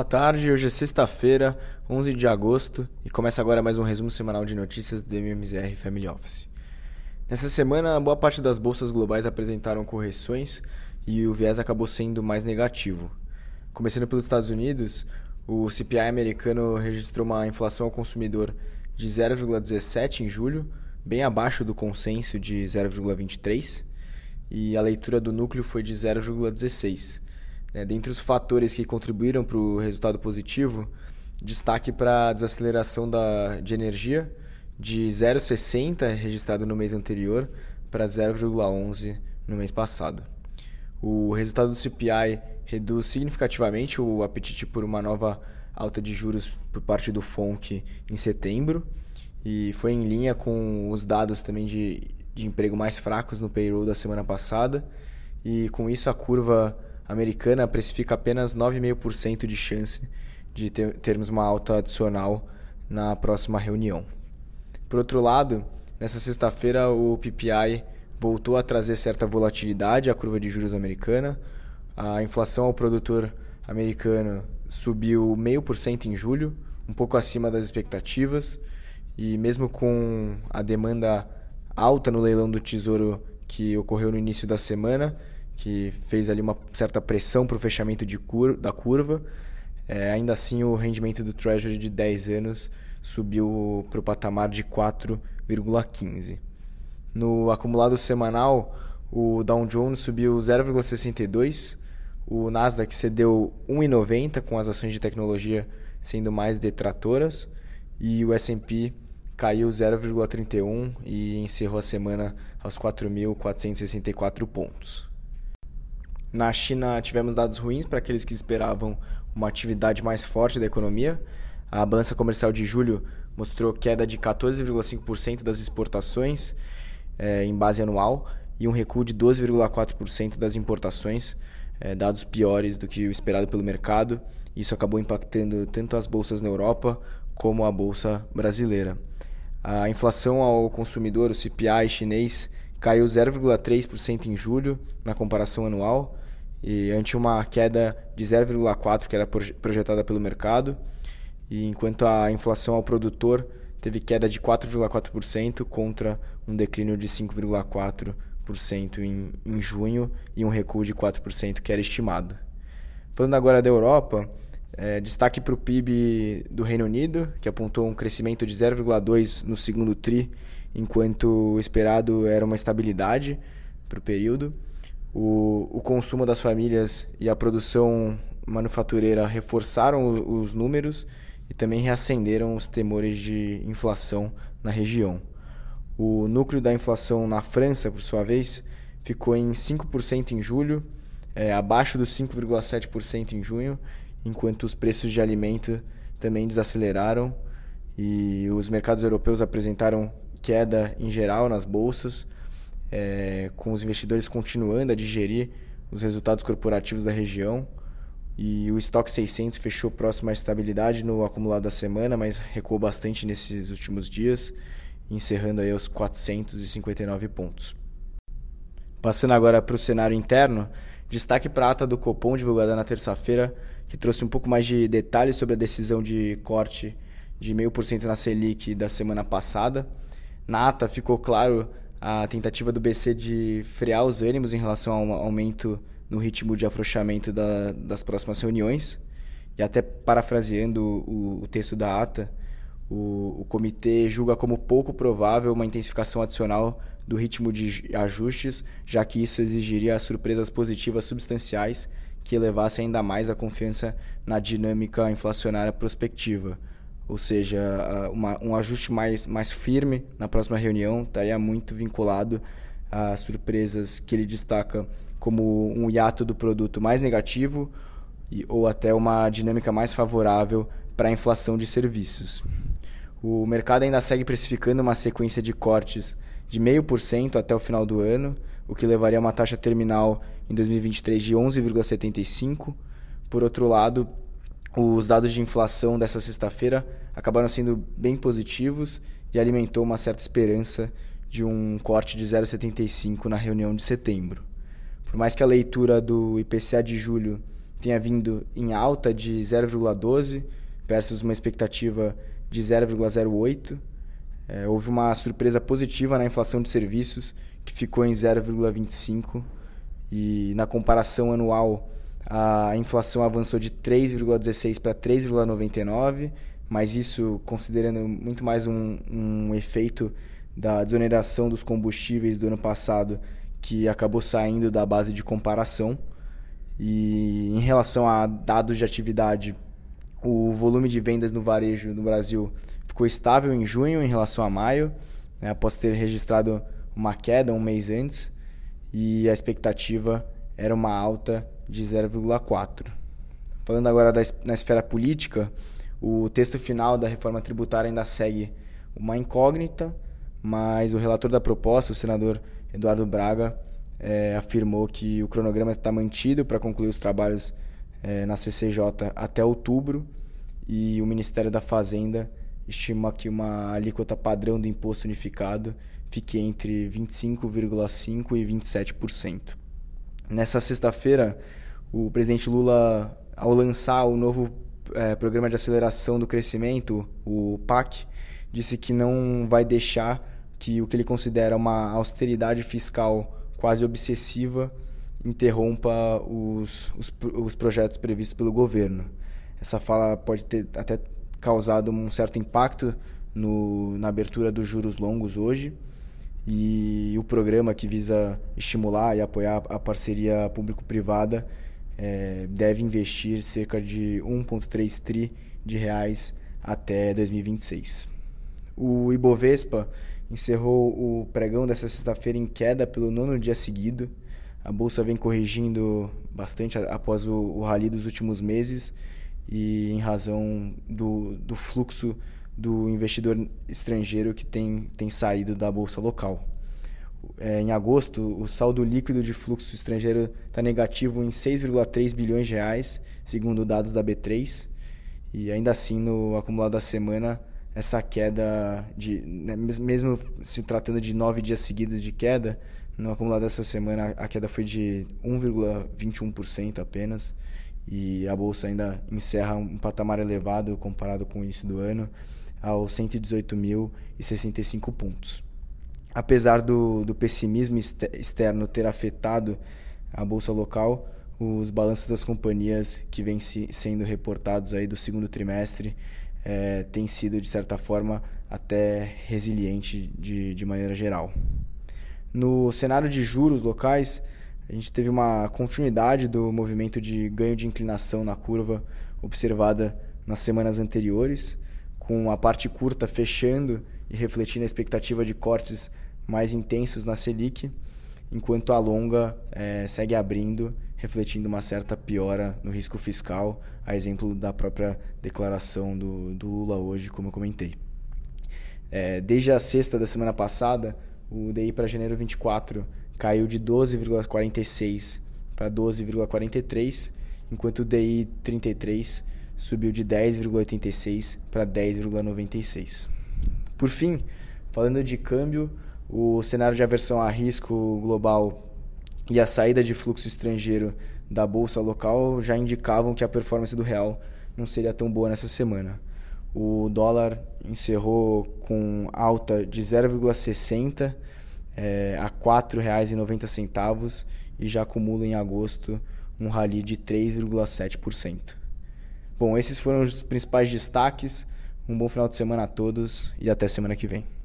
Boa tarde, hoje é sexta-feira, 11 de agosto, e começa agora mais um resumo semanal de notícias do MMZR Family Office. Nessa semana, boa parte das bolsas globais apresentaram correções e o viés acabou sendo mais negativo. Começando pelos Estados Unidos, o CPI americano registrou uma inflação ao consumidor de 0,17 em julho, bem abaixo do consenso de 0,23, e a leitura do núcleo foi de 0,16 né, dentre os fatores que contribuíram para o resultado positivo, destaque para a desaceleração da, de energia de 0,60 registrado no mês anterior para 0,11 no mês passado. O resultado do CPI reduz significativamente o apetite por uma nova alta de juros por parte do FONC em setembro e foi em linha com os dados também de, de emprego mais fracos no payroll da semana passada e com isso a curva americana precifica apenas 9,5% de chance de ter, termos uma alta adicional na próxima reunião. Por outro lado, nessa sexta-feira o PPI voltou a trazer certa volatilidade à curva de juros americana. A inflação ao produtor americano subiu 0,5% em julho, um pouco acima das expectativas, e mesmo com a demanda alta no leilão do Tesouro que ocorreu no início da semana, que fez ali uma certa pressão para o fechamento de cur da curva. É, ainda assim, o rendimento do Treasury de 10 anos subiu para o patamar de 4,15. No acumulado semanal, o Dow Jones subiu 0,62, o Nasdaq cedeu 1,90 com as ações de tecnologia sendo mais detratoras e o S&P caiu 0,31 e encerrou a semana aos 4.464 pontos. Na China, tivemos dados ruins para aqueles que esperavam uma atividade mais forte da economia. A balança comercial de julho mostrou queda de 14,5% das exportações eh, em base anual e um recuo de 12,4% das importações, eh, dados piores do que o esperado pelo mercado. Isso acabou impactando tanto as bolsas na Europa como a bolsa brasileira. A inflação ao consumidor, o CPI chinês, caiu 0,3% em julho na comparação anual e ante uma queda de 0,4 que era projetada pelo mercado, e enquanto a inflação ao produtor teve queda de 4,4% contra um declínio de 5,4% em, em junho e um recuo de 4% que era estimado. Falando agora da Europa, é, destaque para o PIB do Reino Unido, que apontou um crescimento de 0,2% no segundo TRI, enquanto o esperado era uma estabilidade para o período o, o consumo das famílias e a produção manufatureira reforçaram os números e também reacenderam os temores de inflação na região. O núcleo da inflação na França, por sua vez, ficou em 5% em julho, é, abaixo dos 5,7% em junho, enquanto os preços de alimento também desaceleraram e os mercados europeus apresentaram queda em geral nas bolsas, é, com os investidores continuando a digerir os resultados corporativos da região. E o estoque 600 fechou próximo à estabilidade no acumulado da semana, mas recuou bastante nesses últimos dias, encerrando aí aos 459 pontos. Passando agora para o cenário interno, destaque para a ata do Copom divulgada na terça-feira, que trouxe um pouco mais de detalhes sobre a decisão de corte de 0,5% na Selic da semana passada. Na ata ficou claro a tentativa do BC de frear os ânimos em relação ao aumento no ritmo de afrouxamento da, das próximas reuniões. E até parafraseando o, o texto da ata, o, o, comitê julga como pouco provável uma intensificação adicional do ritmo de ajustes, já que isso exigiria surpresas positivas substanciais que elevassem ainda mais a confiança na dinâmica inflacionária prospectiva ou seja, uma, um ajuste mais, mais firme na próxima reunião estaria muito vinculado a surpresas que ele destaca como um hiato do produto mais negativo e, ou até uma dinâmica mais favorável para a inflação de serviços. O mercado ainda segue precificando uma sequência de cortes de 0,5% até o final do ano, o que levaria a uma taxa terminal em 2023 de 11,75%. Por outro lado, os dados de inflação dessa sexta-feira acabaram sendo bem positivos e alimentou uma certa esperança de um corte de 0,75 na reunião de setembro. Por mais que a leitura do IPCA de julho tenha vindo em alta de 0,12 versus uma expectativa de 0,08. É, houve uma surpresa positiva na inflação de serviços, que ficou em 0,25, e na comparação anual a inflação avançou de 3,16 para 3,99, mas isso considerando muito mais um, um efeito da desoneração dos combustíveis do ano passado, que acabou saindo da base de comparação. E em relação a dados de atividade, o volume de vendas no varejo no Brasil ficou estável em junho em relação a maio, né, após ter registrado uma queda um mês antes, e a expectativa era uma alta de 0,4. Falando agora da, na esfera política, o texto final da reforma tributária ainda segue uma incógnita, mas o relator da proposta, o senador Eduardo Braga, é, afirmou que o cronograma está mantido para concluir os trabalhos é, na CCJ até outubro e o Ministério da Fazenda estima que uma alíquota padrão do imposto unificado fique entre 25,5% e 27%. Nessa sexta-feira, o presidente Lula, ao lançar o novo é, Programa de Aceleração do Crescimento, o PAC, disse que não vai deixar que o que ele considera uma austeridade fiscal quase obsessiva interrompa os, os, os projetos previstos pelo governo. Essa fala pode ter até causado um certo impacto no, na abertura dos juros longos hoje. E o programa que visa estimular e apoiar a parceria público-privada é, deve investir cerca de 1,3 tri de reais até 2026. O Ibovespa encerrou o pregão dessa sexta-feira em queda pelo nono dia seguido. A bolsa vem corrigindo bastante após o, o rally dos últimos meses e em razão do, do fluxo do investidor estrangeiro que tem, tem saído da bolsa local. É, em agosto, o saldo líquido de fluxo estrangeiro está negativo em 6,3 bilhões de reais, segundo dados da B3. E ainda assim, no acumulado da semana, essa queda, de, né, mesmo se tratando de nove dias seguidos de queda, no acumulado dessa semana a queda foi de 1,21% apenas e a bolsa ainda encerra um patamar elevado comparado com o início do ano, aos 118.065 pontos. Apesar do, do pessimismo externo ter afetado a bolsa local, os balanços das companhias que vêm se, sendo reportados aí do segundo trimestre é, têm sido, de certa forma, até resiliente de, de maneira geral. No cenário de juros locais, a gente teve uma continuidade do movimento de ganho de inclinação na curva observada nas semanas anteriores, com a parte curta fechando e refletindo a expectativa de cortes mais intensos na Selic, enquanto a longa é, segue abrindo, refletindo uma certa piora no risco fiscal, a exemplo da própria declaração do, do Lula hoje, como eu comentei. É, desde a sexta da semana passada, o DI para janeiro 24 caiu de 12,46 para 12,43, enquanto o DI 33 subiu de 10,86 para 10,96. Por fim, falando de câmbio, o cenário de aversão a risco global e a saída de fluxo estrangeiro da bolsa local já indicavam que a performance do real não seria tão boa nessa semana. O dólar encerrou com alta de 0,60 é, a R$ 4,90 e já acumula em agosto um rally de 3,7%. Bom, esses foram os principais destaques. Um bom final de semana a todos e até semana que vem.